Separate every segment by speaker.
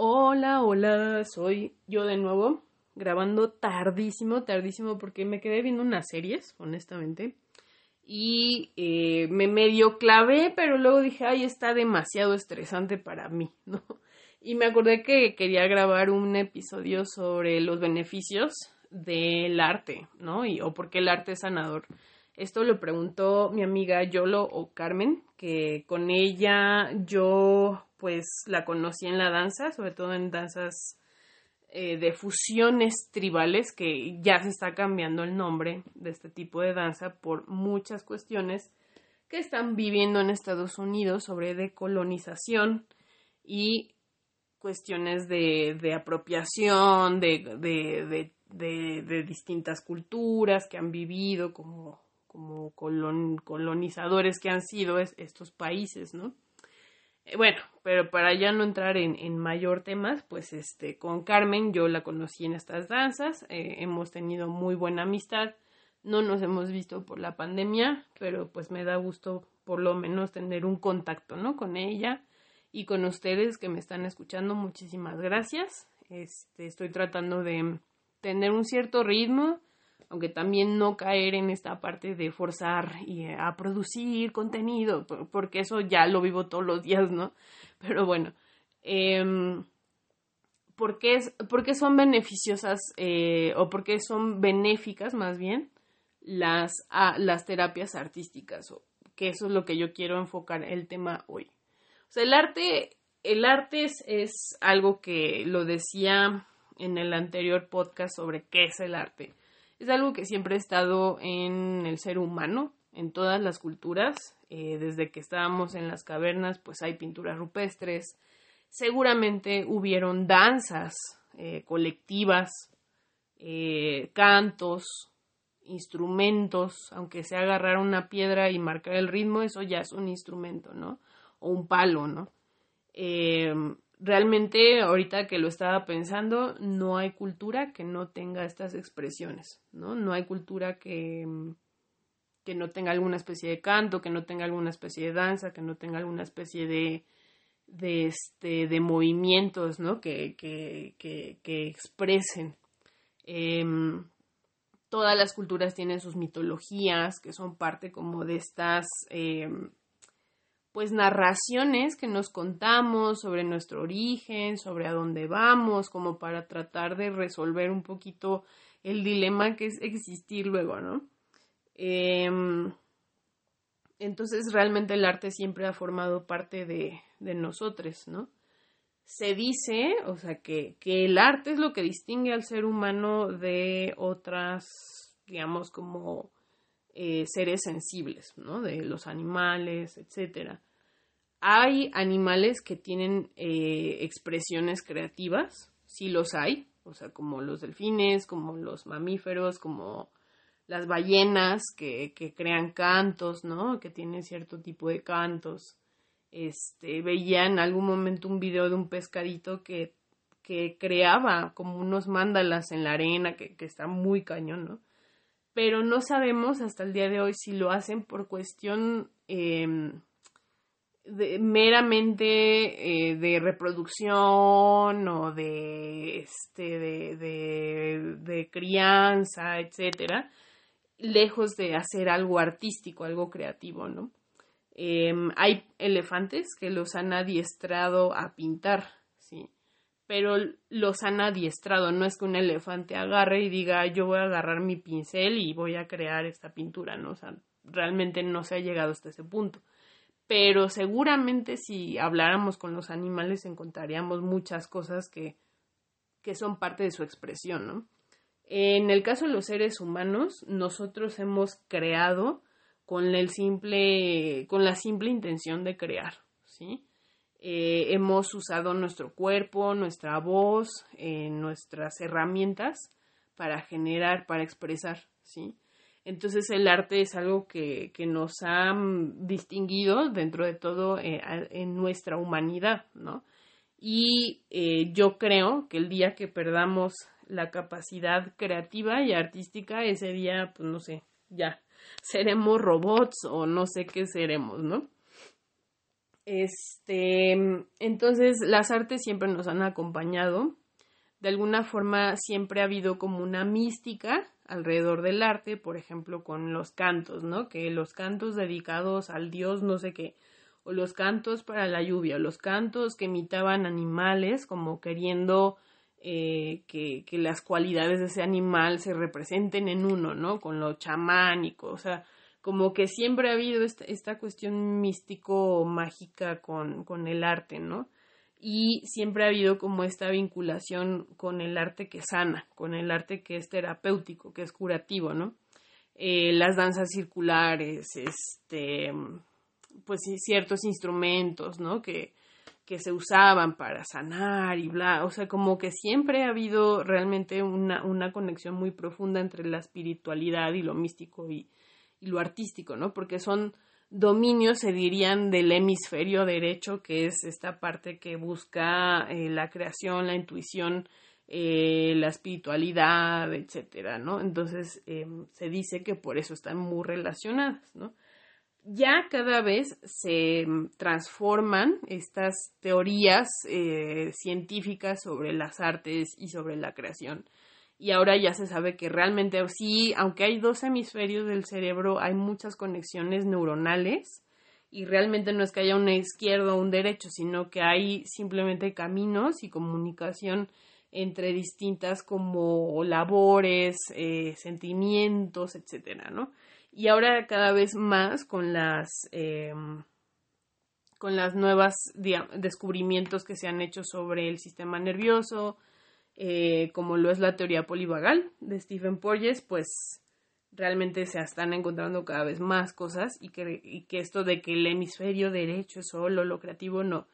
Speaker 1: Hola, hola, soy yo de nuevo, grabando tardísimo, tardísimo, porque me quedé viendo unas series, honestamente, y eh, me medio clavé, pero luego dije, ay, está demasiado estresante para mí, ¿no? Y me acordé que quería grabar un episodio sobre los beneficios del arte, ¿no? Y, o por qué el arte es sanador. Esto lo preguntó mi amiga Yolo o Carmen, que con ella yo pues la conocí en la danza, sobre todo en danzas eh, de fusiones tribales, que ya se está cambiando el nombre de este tipo de danza por muchas cuestiones que están viviendo en Estados Unidos sobre decolonización y cuestiones de, de apropiación de, de, de, distintas culturas que han vivido como, como colonizadores que han sido estos países, ¿no? Eh, bueno, pero para ya no entrar en, mayor temas, pues este, con Carmen yo la conocí en estas danzas, eh, hemos tenido muy buena amistad, no nos hemos visto por la pandemia, pero pues me da gusto por lo menos tener un contacto, ¿no? Con ella y con ustedes que me están escuchando, muchísimas gracias. Este, estoy tratando de tener un cierto ritmo, aunque también no caer en esta parte de forzar y eh, a producir contenido, porque eso ya lo vivo todos los días, ¿no? Pero bueno, eh, ¿por, qué es, son beneficiosas eh, o por qué son benéficas más bien las, las terapias artísticas? O, que eso es lo que yo quiero enfocar el tema hoy. O sea, el arte, el arte es algo que lo decía en el anterior podcast sobre qué es el arte es algo que siempre ha estado en el ser humano, en todas las culturas. Eh, desde que estábamos en las cavernas, pues hay pinturas rupestres. Seguramente hubieron danzas eh, colectivas, eh, cantos, instrumentos, aunque sea agarrar una piedra y marcar el ritmo, eso ya es un instrumento, ¿no? O un palo, ¿no? Realmente ahorita que lo estaba pensando, no hay cultura que no tenga estas expresiones, ¿no? No hay cultura que, que no tenga alguna especie de canto, que no tenga alguna especie de danza, que no tenga alguna especie de, de, este, de movimientos, ¿no? Que, que, que, que expresen. Em, todas las culturas tienen sus mitologías, que son parte como de estas... Em, pues narraciones que nos contamos sobre nuestro origen, sobre a dónde vamos, como para tratar de resolver un poquito el dilema que es existir luego, ¿no? Em, entonces realmente el arte siempre ha formado parte de, de nosotros, ¿no? Se dice, o sea, que, que el arte es lo que distingue al ser humano de otras, digamos, como eh, seres sensibles, ¿no? De los animales, etcétera. Hay animales que tienen eh, expresiones creativas, sí los hay, o sea, como los delfines, como los mamíferos, como las ballenas que, que crean cantos, ¿no? Que tienen cierto tipo de cantos. Este, veía en algún momento un video de un pescadito que, que creaba como unos mandalas en la arena, que, que está muy cañón, ¿no? pero no sabemos hasta el día de hoy si lo hacen por cuestión meramente eh, de reproducción o de, este, de, crianza, etcétera, lejos de hacer algo artístico, algo creativo, ¿no? Em, hay elefantes que los han adiestrado a pintar, ¿sí? pero los han adiestrado. No es que un elefante agarre y diga yo voy a agarrar mi pincel y voy a crear esta pintura, ¿no? O sea, realmente no se ha llegado hasta ese punto. Pero seguramente si habláramos con los animales encontraríamos muchas cosas que, que son parte de su expresión, ¿no? En el caso de los seres humanos, nosotros hemos creado con el simple, con la simple intención de crear, ¿sí? Eh, hemos usado nuestro cuerpo, nuestra voz, eh, nuestras herramientas para generar, para expresar, ¿sí? Entonces el arte es algo que, que nos ha mm, distinguido dentro de todo eh, en nuestra humanidad, ¿no? Y yo creo que el día que perdamos la capacidad creativa y artística, ese día, pues no sé, ya, seremos robots o no sé qué seremos, ¿no? Este, entonces las artes siempre nos han acompañado. De alguna forma siempre ha habido como una mística alrededor del arte, por ejemplo, con los cantos, ¿no? Que los cantos dedicados al dios no sé qué, o los cantos para la lluvia, o los cantos que imitaban animales, como queriendo eh, que, que, las cualidades de ese animal se representen en uno, ¿no? Con lo chamánico, o sea, como que siempre ha habido esta, esta cuestión místico-mágica con, con el arte, ¿no? Y siempre ha habido como esta vinculación con el arte que sana, con el arte que es terapéutico, que es curativo, ¿no? Eh, las danzas circulares, este, pues ciertos instrumentos, ¿no? Que, que se usaban para sanar y bla, o sea, como que siempre ha habido realmente una, una conexión muy profunda entre la espiritualidad y lo místico y, y lo artístico, ¿no? Porque son dominios se dirían del hemisferio derecho, que es esta parte que busca eh, la creación, la intuición, eh, la espiritualidad, etcétera, ¿no? Entonces em, se dice que por eso están muy relacionadas, ¿no? Ya cada vez se em, transforman estas teorías eh, científicas sobre las artes y sobre la creación y ahora ya se sabe que realmente sí, aunque hay dos hemisferios del cerebro, hay muchas conexiones neuronales y realmente no es que haya una izquierda o un derecho, sino que hay simplemente caminos y comunicación entre distintas como labores, eh, sentimientos, etcétera, ¿no? Y ahora cada vez más con las em, con las nuevas descubrimientos que se han hecho sobre el sistema nervioso, eh, como lo es la teoría polivagal de Stephen Porges, pues realmente se están encontrando cada vez más cosas y que, esto de que el hemisferio derecho es solo lo creativo, no.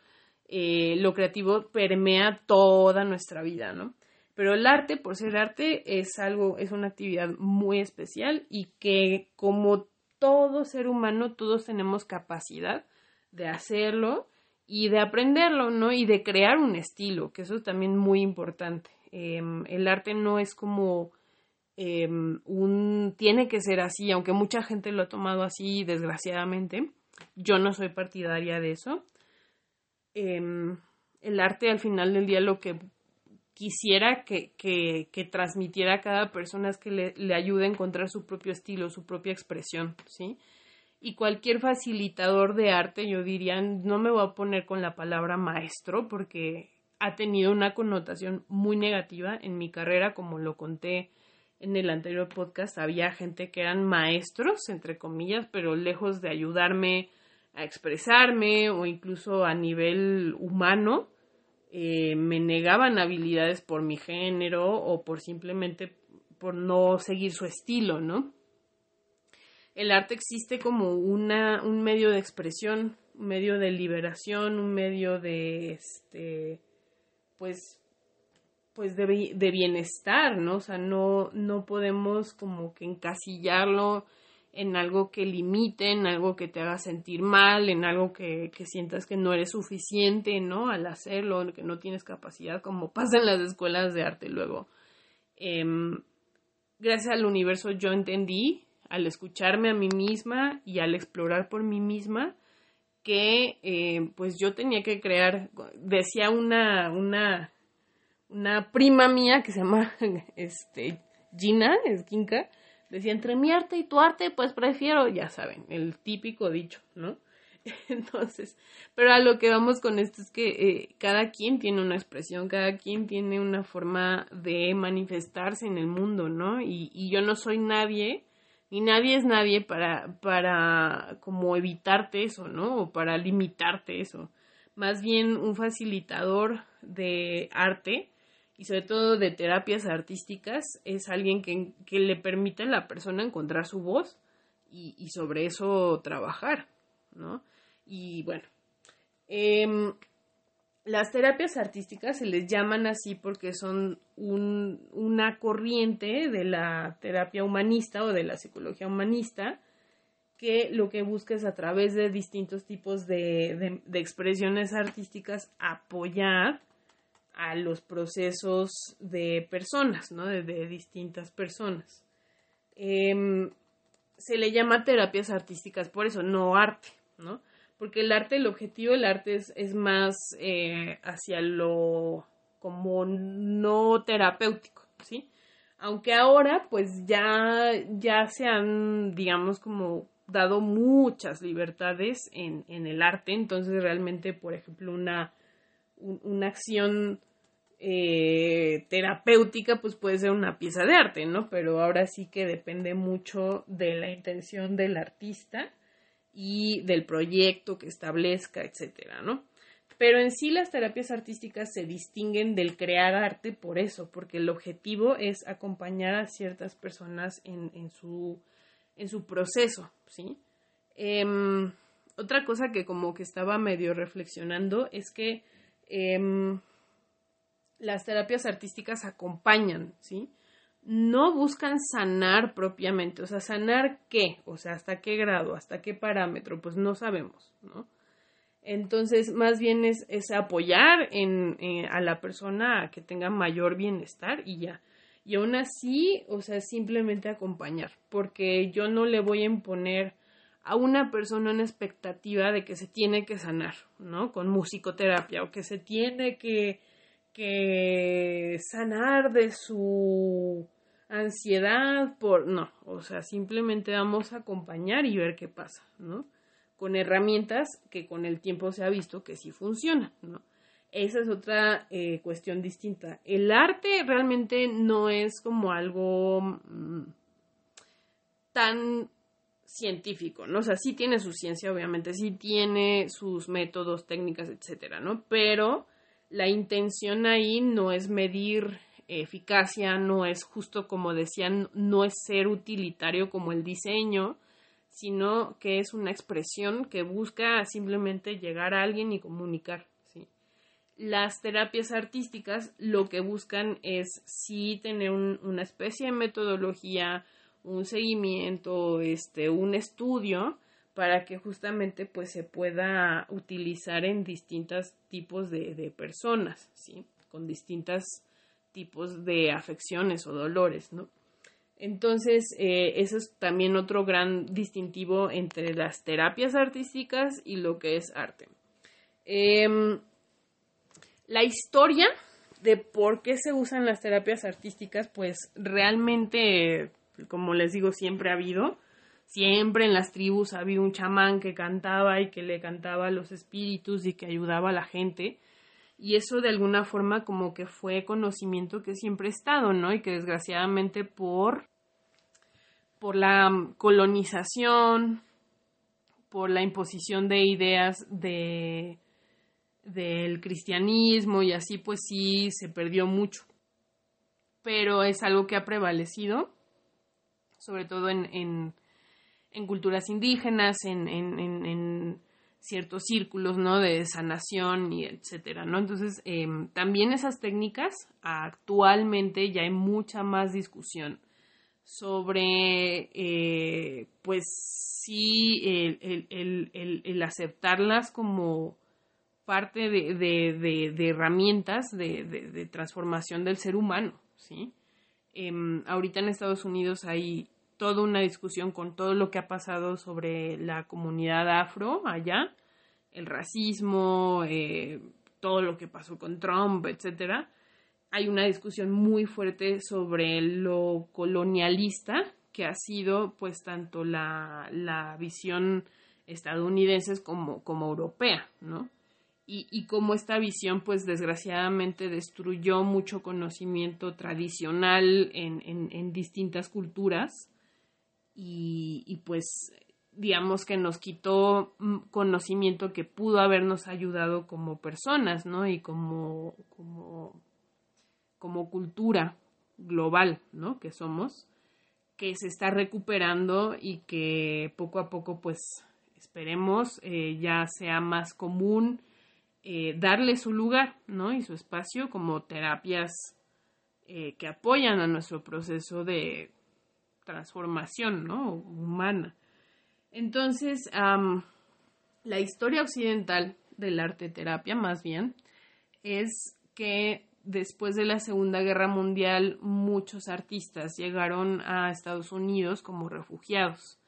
Speaker 1: Eh, lo creativo permea toda nuestra vida, ¿no? Pero el arte, por ser arte, es algo, es una actividad muy especial y que como todo ser humano, todos tenemos capacidad de hacerlo y de aprenderlo, ¿no? Y de crear un estilo, que eso es también muy importante. Em, el arte no es como em, un tiene que ser así, aunque mucha gente lo ha tomado así, desgraciadamente. Yo no soy partidaria de eso. Em, el arte al final del día lo que quisiera que, que, que transmitiera a cada persona es que le, le, ayude a encontrar su propio estilo, su propia expresión, ¿sí? y cualquier facilitador de arte, yo diría, no me voy a poner con la palabra maestro porque ha tenido una connotación muy negativa en mi carrera, como lo conté en el anterior podcast, había gente que eran maestros, entre comillas, pero lejos de ayudarme a expresarme o incluso a nivel humano, eh, me negaban habilidades por mi género o por simplemente por no seguir su estilo, ¿no? el arte existe como una, un medio de expresión, un medio de liberación, un medio de, este, pues, pues de, de bienestar, ¿no? O sea, no, no podemos como que encasillarlo en algo que limite, en algo que te haga sentir mal, en algo que, que sientas que no eres suficiente, ¿no? Al hacerlo, que no tienes capacidad, como pasa en las escuelas de arte luego. Em, gracias al universo yo entendí al escucharme a mí misma y al explorar por mí misma que eh, pues yo tenía que crear, decía una, una, una prima mía que se llama este, Gina Esquinca, decía, entre mi arte y tu arte, pues prefiero, ya saben, el típico dicho, ¿no? Entonces, pero a lo que vamos con esto es que eh, cada quien tiene una expresión, cada quien tiene una forma de manifestarse en el mundo, ¿no? Y, y yo no soy nadie y nadie es nadie para, para como evitarte eso, ¿no? O para limitarte eso. Más bien un facilitador de arte y sobre todo de terapias artísticas es alguien que, que le permite a la persona encontrar su voz y, y sobre eso trabajar, ¿no? Y bueno, eh, las terapias artísticas se les llaman así porque son un, una corriente de la terapia humanista o de la psicología humanista que lo que busca es a través de distintos tipos de, expresiones artísticas apoyar a los procesos de personas, ¿no? De, distintas personas. Eh, se le llama terapias artísticas por eso, no arte, ¿no? Porque el arte, el objetivo del arte es, más eh, hacia lo como no terapéutico, ¿sí? Aunque ahora pues ya, ya se han, digamos, como dado muchas libertades en, en el arte, entonces realmente, por ejemplo, una, una acción eh, terapéutica, pues puede ser una pieza de arte, ¿no? Pero ahora sí que depende mucho de la intención del artista y del proyecto que establezca, etcétera, ¿no? Pero en sí las terapias artísticas se distinguen del crear arte por eso, porque el objetivo es acompañar a ciertas personas en, su, en su proceso, ¿sí? Em, otra cosa que como que estaba medio reflexionando es que em, las terapias artísticas acompañan, ¿sí? No buscan sanar propiamente, o sea, sanar qué, o sea, hasta qué grado, hasta qué parámetro, pues no sabemos, ¿no? Entonces, más bien es, es apoyar en, eh, a la persona que tenga mayor bienestar y ya. Y aún así, o sea, simplemente acompañar, porque yo no le voy a imponer a una persona una expectativa de que se tiene que sanar, ¿no? Con musicoterapia o que se tiene que, que sanar de su ansiedad por no, o sea, simplemente vamos a acompañar y ver qué pasa, ¿no? Con herramientas que con el tiempo se ha visto que sí funcionan, ¿no? Esa es otra eh, cuestión distinta. El arte realmente no es como algo mm, tan científico, ¿no? O sea, sí tiene su ciencia, obviamente, sí tiene sus métodos, técnicas, etcétera, ¿no? Pero la intención ahí no es medir eficacia, no es justo como decían, no es ser utilitario como el diseño, sino que es una expresión que busca simplemente llegar a alguien y comunicar. Las terapias artísticas lo que buscan es sí tener una especie de metodología, un seguimiento, este, un estudio para que justamente pues se pueda utilizar en distintos tipos de, de personas, ¿sí? Con distintos tipos de afecciones o dolores, ¿no? Entonces, eh, eso es también otro gran distintivo entre las terapias artísticas y lo que es arte. Em, la historia de por qué se usan las terapias artísticas, pues realmente como les digo, siempre ha habido. Siempre en las tribus ha habido un chamán que cantaba y que le cantaba a los espíritus y que ayudaba a la gente. Y eso de alguna forma como que fue conocimiento que siempre ha estado, ¿no? Y que desgraciadamente por, por la colonización, por la imposición de ideas de del cristianismo y así pues sí se perdió mucho. Pero es algo que ha prevalecido sobre todo en, en, culturas indígenas, en, en, ciertos círculos, ¿no? De sanación y etcétera, ¿no? Entonces, em, también esas técnicas, actualmente ya hay mucha más discusión sobre, eh, pues sí, el, aceptarlas como parte de, herramientas de, transformación del ser humano, ¿sí? Em, ahorita en Estados Unidos hay toda una discusión con todo lo que ha pasado sobre la comunidad afro allá, el racismo, eh, todo lo que pasó con Trump, etcétera. Hay una discusión muy fuerte sobre lo colonialista que ha sido pues tanto la, la visión estadounidense como, como europea, ¿no? Y, y como esta visión, pues desgraciadamente destruyó mucho conocimiento tradicional en, en distintas culturas y, pues digamos que nos quitó mm, conocimiento que pudo habernos ayudado como personas, ¿no? Y como, como, como cultura global, ¿no? Que somos, que se está recuperando y que poco a poco, pues, esperemos, eh, ya sea más común eh, darle su lugar, ¿no? Y su espacio como terapias eh, que apoyan a nuestro proceso de transformación ¿no? humana. Entonces, la historia occidental del arte terapia, más bien, es que después de la Segunda Guerra Mundial muchos artistas llegaron a Estados Unidos como refugiados.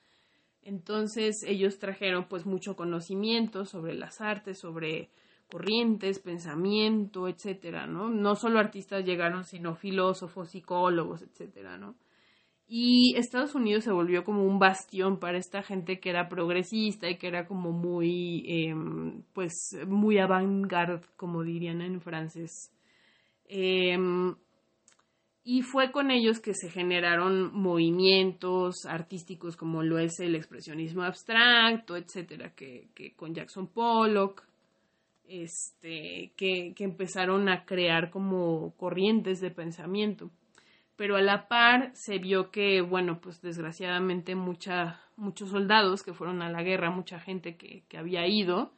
Speaker 1: Entonces ellos trajeron pues mucho conocimiento sobre las artes, sobre corrientes, pensamiento, etcétera, ¿no? No solo artistas llegaron, sino filósofos, psicólogos, etcétera, ¿no? Y Estados Unidos se volvió como un bastión para esta gente que era progresista y que era como muy, em, pues, muy avant-garde, como dirían en francés. Em, y fue con ellos que se generaron movimientos artísticos como lo es el expresionismo abstracto, etcétera, que, que con Jackson Pollock, este, que, que empezaron a crear como corrientes de pensamiento pero a la par se vio que, bueno, pues desgraciadamente mucha, muchos soldados que fueron a la guerra, mucha gente que, que había ido,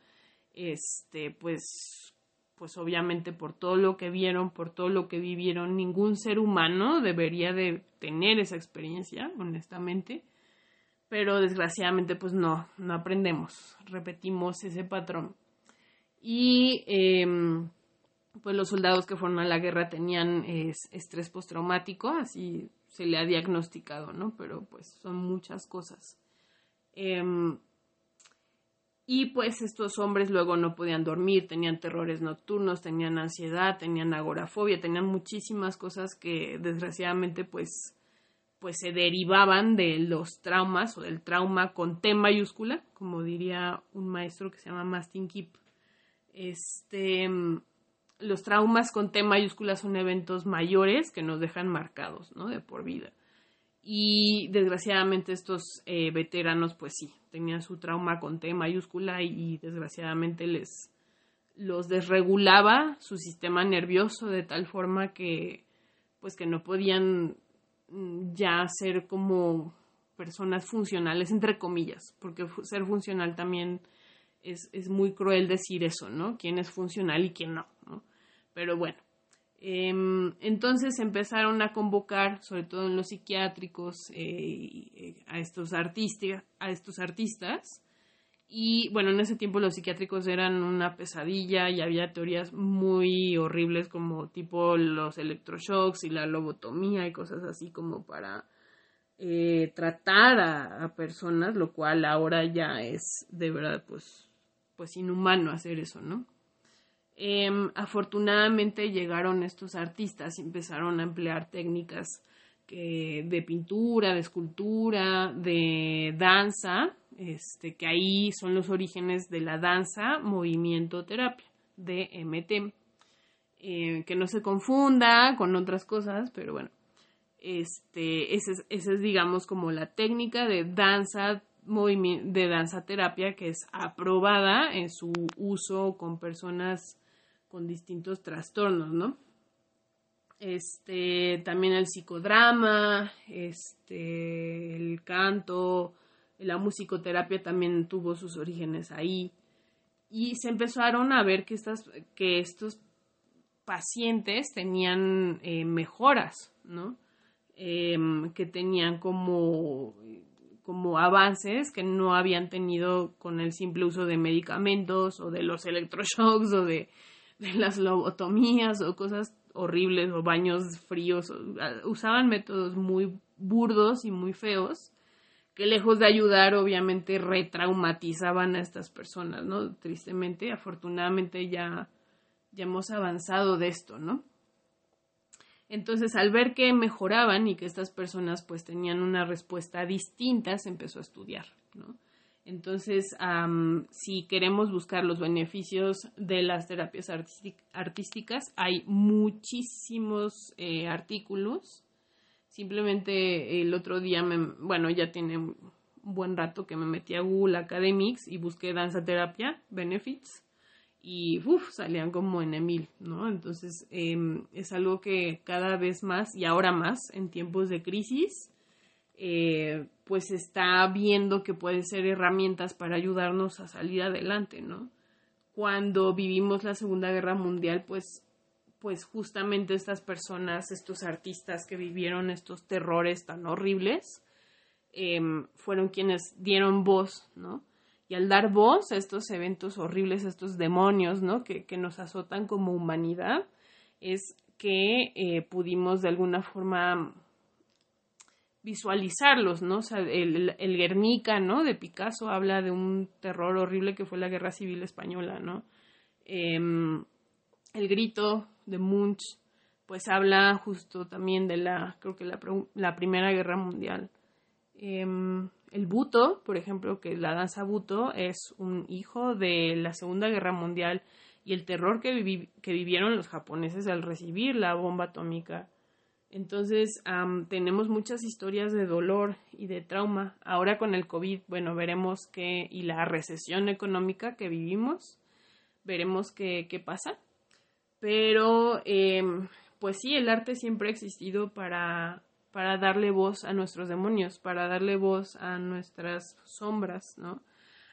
Speaker 1: este, pues, pues obviamente por todo lo que vieron, por todo lo que vivieron, ningún ser humano debería de tener esa experiencia, honestamente, pero desgraciadamente pues no, no aprendemos, repetimos ese patrón. Y eh, pues los soldados que fueron a la guerra tenían estrés postraumático, así se le ha diagnosticado, ¿no? Pero pues son muchas cosas. Em, y pues estos hombres luego no podían dormir, tenían terrores nocturnos, tenían ansiedad, tenían agorafobia, tenían muchísimas cosas que desgraciadamente pues pues se derivaban de los traumas o del trauma con T mayúscula, como diría un maestro que se llama Mastin Kip. Este, los traumas con T mayúscula son eventos mayores que nos dejan marcados, ¿no? De por vida. Y desgraciadamente estos eh, veteranos, pues sí, tenían su trauma con T mayúscula y, desgraciadamente les los desregulaba su sistema nervioso de tal forma que pues que no podían mm, ya ser como personas funcionales entre comillas porque ser funcional también es, es muy cruel decir eso no quién es funcional y quién no no pero bueno, em, entonces empezaron a convocar, sobre todo en los psiquiátricos, eh, eh, a, estos artistas, a estos artistas. Y bueno, en ese tiempo los psiquiátricos eran una pesadilla y había teorías muy horribles como tipo los electroshocks y la lobotomía y cosas así como para eh, tratar a, personas, lo cual ahora ya es de verdad pues, pues inhumano hacer eso, ¿no? Em, afortunadamente llegaron estos artistas y empezaron a emplear técnicas de pintura, de escultura, de danza, este, que ahí son los orígenes de la danza, movimiento, terapia, DMT. Eh, que no se confunda con otras cosas, pero bueno, este, es, es, digamos, como la técnica de danza, de danza terapia que es aprobada en su uso con personas con distintos trastornos, ¿no? Este, también el psicodrama, este, el canto, la musicoterapia también tuvo sus orígenes ahí. Y se empezaron a ver que, estas, que estos pacientes tenían eh, mejoras, ¿no? Em, que tenían como, como avances que no habían tenido con el simple uso de medicamentos o de los electroshocks o de las lobotomías o cosas horribles o baños fríos. usaban métodos muy burdos y muy feos que lejos de ayudar obviamente retraumatizaban a estas personas, ¿no? Tristemente, afortunadamente ya, ya hemos avanzado de esto, ¿no? Entonces, al ver que mejoraban y que estas personas pues tenían una respuesta distinta, se empezó a estudiar, ¿no? Entonces, si queremos buscar los beneficios de las terapias artísticas, hay muchísimos eh, artículos. Simplemente el otro día, me, bueno, ya tiene un buen rato que me metí a Google Academics y busqué danza terapia, benefits, y uf, salían como en mil, ¿no? Entonces, em, es algo que cada vez más y ahora más en tiempos de crisis, eh, pues está viendo que pueden ser herramientas para ayudarnos a salir adelante, ¿no? Cuando vivimos la Segunda Guerra Mundial, pues, pues justamente estas personas, estos artistas que vivieron estos terrores tan horribles, em, fueron quienes dieron voz, ¿no? Y al dar voz a estos eventos horribles, a estos demonios, ¿no? Que, que nos azotan como humanidad, es que eh, pudimos de alguna forma visualizarlos, ¿no? O sea, el, el, Guernica, ¿no? De Picasso habla de un terror horrible que fue la Guerra Civil Española, ¿no? Em, el Grito de Munch, pues habla justo también de la, creo que la, la Primera Guerra Mundial. Em, el Buto, por ejemplo, que la danza Buto es un hijo de la Segunda Guerra Mundial y el terror que, que vivieron los japoneses al recibir la bomba atómica entonces, tenemos muchas historias de dolor y de trauma. Ahora con el COVID, bueno, veremos qué, y la recesión económica que vivimos, veremos qué, qué pasa. Pero, em, pues sí, el arte siempre ha existido para, para darle voz a nuestros demonios, para darle voz a nuestras sombras, ¿no?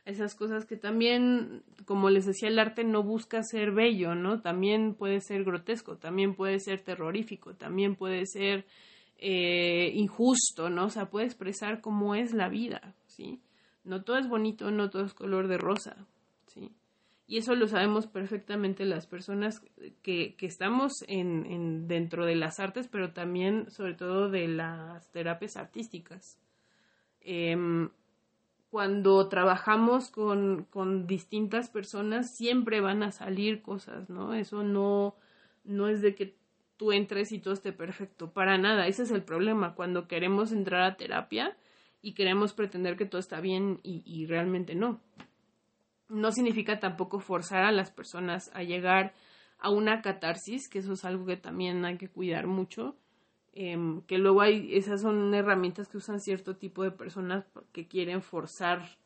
Speaker 1: esas cosas que también, como les decía, el arte no busca ser bello, ¿no? También puede ser grotesco, también puede ser terrorífico, también puede ser eh, injusto, ¿no? O sea, puede expresar cómo es la vida, ¿sí? No todo es bonito, no todo es color de rosa. Y eso lo sabemos perfectamente las personas que, que estamos en, en, dentro de las artes, pero también, sobre todo, de las terapias artísticas. Eh, cuando trabajamos con, con, distintas personas siempre van a salir cosas, ¿no? Eso no, no es de que tú entres y todo esté perfecto, para nada, ese es el problema, cuando queremos entrar a terapia y queremos pretender que todo está bien y, y realmente no. No significa tampoco forzar a las personas a llegar a una catarsis, que eso es algo que también hay que cuidar mucho, Em, que luego hay, esas son herramientas que usan cierto tipo de personas que quieren forzar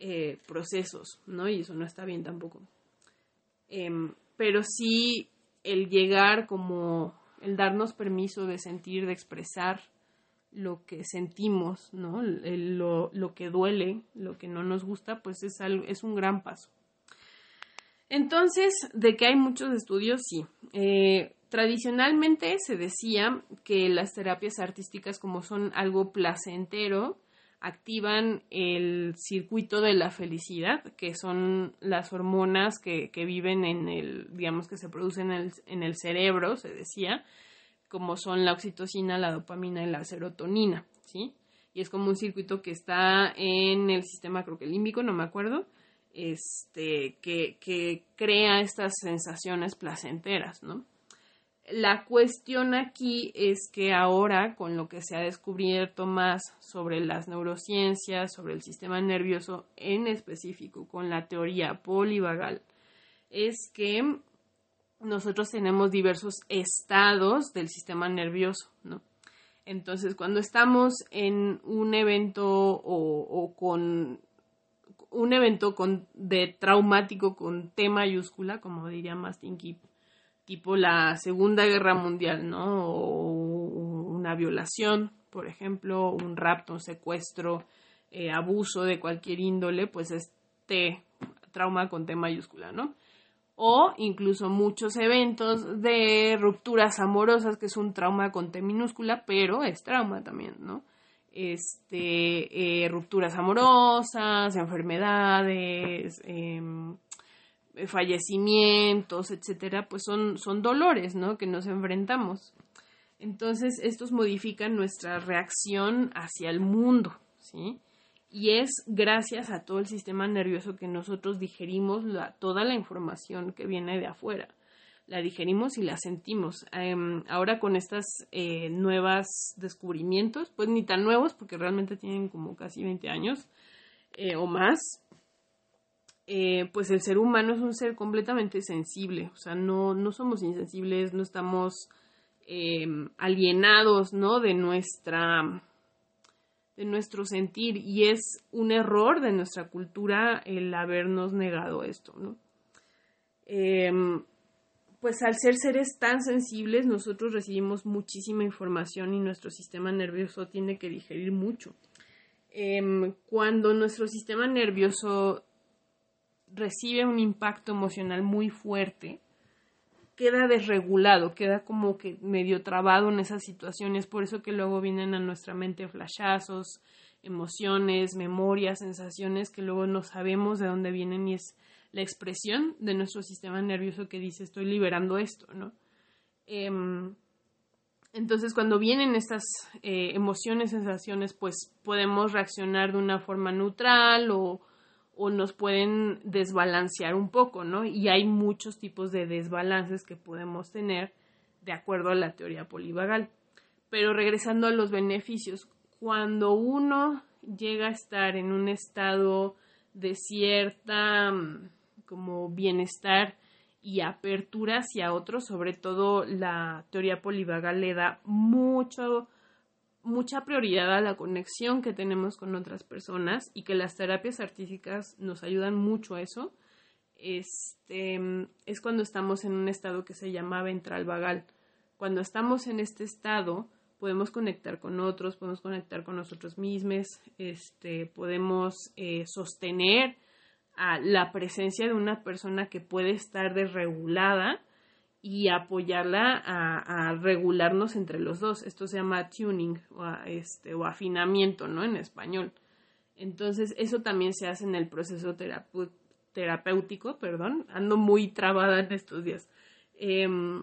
Speaker 1: eh, procesos, ¿no? Y eso no está bien tampoco. Em, pero sí el llegar como el darnos permiso de sentir, de expresar lo que sentimos, ¿no? lo, lo, que duele, lo que no nos gusta, pues es, algo, es un gran paso. Entonces, de que hay muchos estudios, sí. Eh, tradicionalmente se decía que las terapias artísticas, como son algo placentero, activan el circuito de la felicidad, que son las hormonas que, viven en el, digamos, que se producen en el, en el cerebro, se decía, como son la oxitocina, la dopamina y la serotonina, ¿sí? Y es como un circuito que está en el sistema, creo que límbico, no me acuerdo, este, que, que crea estas sensaciones placenteras, ¿no? La cuestión aquí es que ahora, con lo que se ha descubierto más sobre las neurociencias, sobre el sistema nervioso en específico, con la teoría polivagal, es que nosotros tenemos diversos estados del sistema nervioso, ¿no? Entonces, cuando estamos en un evento o, con un evento con, de traumático con T mayúscula, como diría Mastinki tipo la Segunda Guerra Mundial, ¿no? O una violación, por ejemplo, un rapto, un secuestro, eh, abuso de cualquier índole, pues este trauma con T mayúscula, ¿no? O incluso muchos eventos de rupturas amorosas, que es un trauma con T minúscula, pero es trauma también, ¿no? Este, eh, rupturas amorosas, enfermedades, eh, fallecimientos, etcétera, pues son, son dolores, ¿no? Que nos enfrentamos. Entonces, estos modifican nuestra reacción hacia el mundo, ¿sí? Y es gracias a todo el sistema nervioso que nosotros digerimos toda la información que viene de afuera. La digerimos y la sentimos. Em, ahora con estas eh, nuevas descubrimientos, pues ni tan nuevos porque realmente tienen como casi 20 años eh, o más, eh, pues el ser humano es un ser completamente sensible, o sea, no, no somos insensibles, no estamos em, alienados, ¿no? De nuestra de nuestro sentir y es un error de nuestra cultura el habernos negado esto, ¿no? Em, pues al ser seres tan sensibles, nosotros recibimos muchísima información y nuestro sistema nervioso tiene que digerir mucho. Em, cuando nuestro sistema nervioso recibe un impacto emocional muy fuerte, queda desregulado, queda como que medio trabado en esas situaciones, por eso que luego vienen a nuestra mente flashazos, emociones, memorias, sensaciones que luego no sabemos de dónde vienen y es la expresión de nuestro sistema nervioso que dice estoy liberando esto, ¿no? Em, Entonces, cuando vienen estas eh, emociones, sensaciones, pues podemos reaccionar de una forma neutral o, o, nos pueden desbalancear un poco, ¿no? Y hay muchos tipos de desbalances que podemos tener de acuerdo a la teoría polivagal. Pero regresando a los beneficios, cuando uno llega a estar en un estado de cierta mm, como bienestar y apertura hacia otros, sobre todo la teoría polivagal le da mucho, mucha prioridad a la conexión que tenemos con otras personas y que las terapias artísticas nos ayudan mucho a eso. Este, es cuando estamos en un estado que se llama ventral vagal. Cuando estamos en este estado, podemos conectar con otros, podemos conectar con nosotros mismos, este, podemos eh, sostener a la presencia de una persona que puede estar desregulada y apoyarla a, regularnos entre los dos. Esto se llama tuning o, este, o afinamiento, ¿no? En español. Entonces, eso también se hace en el proceso terapéutico, perdón. Ando muy trabada en estos días. Em,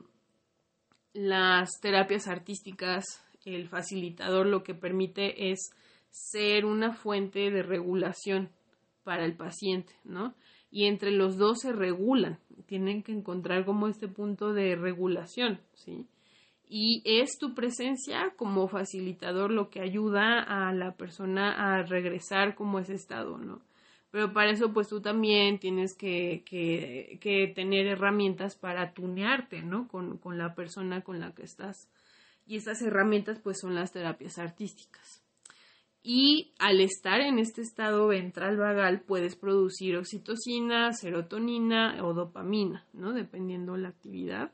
Speaker 1: las terapias artísticas, el facilitador lo que permite es ser una fuente de regulación para el paciente, ¿no? Y entre los dos se regulan, tienen que encontrar como este punto de regulación, ¿sí? Y es tu presencia como facilitador lo que ayuda a la persona a regresar como ese estado, ¿no? Pero para eso, pues tú también tienes que, que, tener herramientas para tunearte, ¿no? Con, con, la persona con la que estás. Y estas herramientas, pues son las terapias artísticas. Y al estar en este estado ventral vagal, puedes producir oxitocina, serotonina o dopamina, ¿no? Dependiendo la actividad.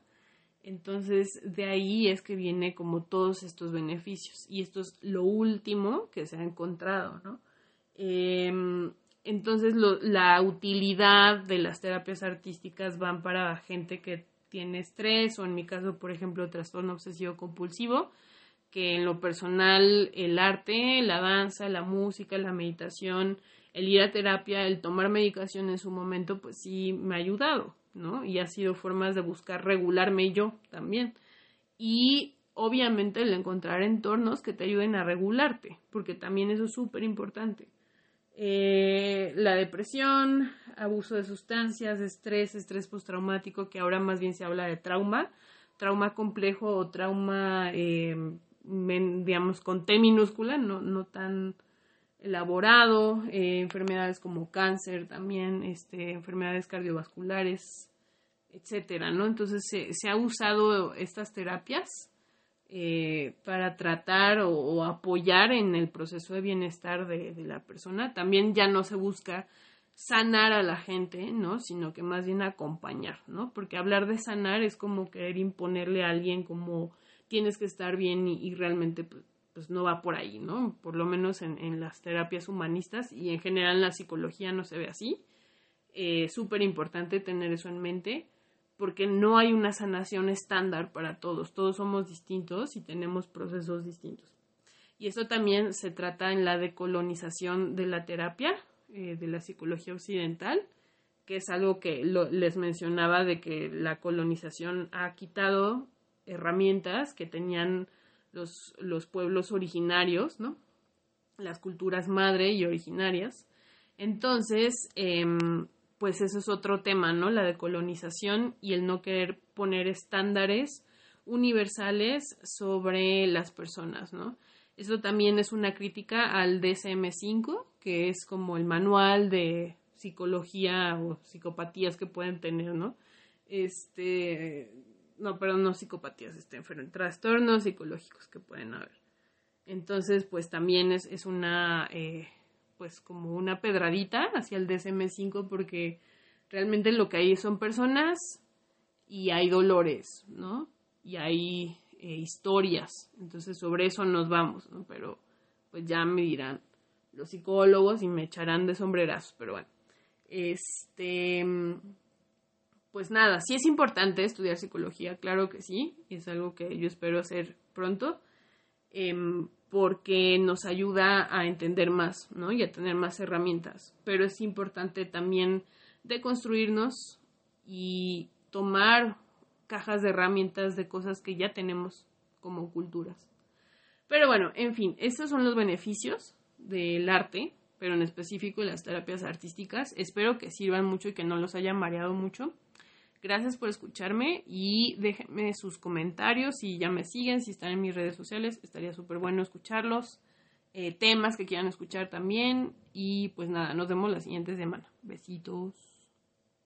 Speaker 1: Entonces, de ahí es que viene como todos estos beneficios. Y esto es lo último que se ha encontrado, ¿no? Eh, entonces, la utilidad de las terapias artísticas van para gente que tiene estrés o en mi caso, por ejemplo, trastorno obsesivo compulsivo, que en lo personal el arte, la danza, la música, la meditación, el ir a terapia, el tomar medicación en su momento, pues sí me ha ayudado, ¿no? Y ha sido formas de buscar regularme yo también. Y obviamente el encontrar entornos que te ayuden a regularte, porque también eso es súper importante. Eh, la depresión, abuso de sustancias, estrés, estrés postraumático, que ahora más bien se habla de trauma, trauma complejo o trauma, eh, digamos, con T minúscula, no, no tan elaborado, eh, enfermedades como cáncer también, este, enfermedades cardiovasculares, etcétera, ¿no? Entonces se, se ha usado estas terapias eh, para tratar o, apoyar en el proceso de bienestar de, la persona. También ya no se busca sanar a la gente, ¿no? Sino que más bien acompañar, ¿no? Porque hablar de sanar es como querer imponerle a alguien como tienes que estar bien y, realmente pues, pues, no va por ahí, ¿no? Por lo menos en, las terapias humanistas y en general en la psicología no se ve así. Eh, Súper importante tener eso en mente porque no hay una sanación estándar para todos, todos somos distintos y tenemos procesos distintos. Y eso también se trata en la decolonización de la terapia, eh, de la psicología occidental, que es algo que les mencionaba de que la colonización ha quitado herramientas que tenían los, los pueblos originarios, ¿no? Las culturas madre y originarias. Entonces, em, pues eso es otro tema, ¿no? La decolonización y el no querer poner estándares universales sobre las personas, ¿no? Eso también es una crítica al DSM-5, que es como el manual de psicología o psicopatías que pueden tener, ¿no? Este, no, perdón, no psicopatías, este, trastornos psicológicos que pueden haber. Entonces, pues también es, es una eh, pues como una pedradita hacia el DSM5 porque realmente lo que hay son personas y hay dolores, ¿no? Y hay eh, historias. Entonces sobre eso nos vamos, ¿no? Pero pues ya me dirán los psicólogos y me echarán de sombrerazos, pero bueno. Este, pues nada, sí es importante estudiar psicología, claro que sí, es algo que yo espero hacer pronto. Em, porque nos ayuda a entender más, ¿no? Y a tener más herramientas. Pero es importante también deconstruirnos y tomar cajas de herramientas de cosas que ya tenemos como culturas. Pero bueno, en fin, estos son los beneficios del arte, pero en específico las terapias artísticas. Espero que sirvan mucho y que no los hayan mareado mucho. Gracias por escucharme y déjenme sus comentarios si ya me siguen, si están en mis redes sociales, estaría súper bueno escucharlos. Eh, temas que quieran escuchar también. Y pues nada, nos vemos la siguiente semana. Besitos.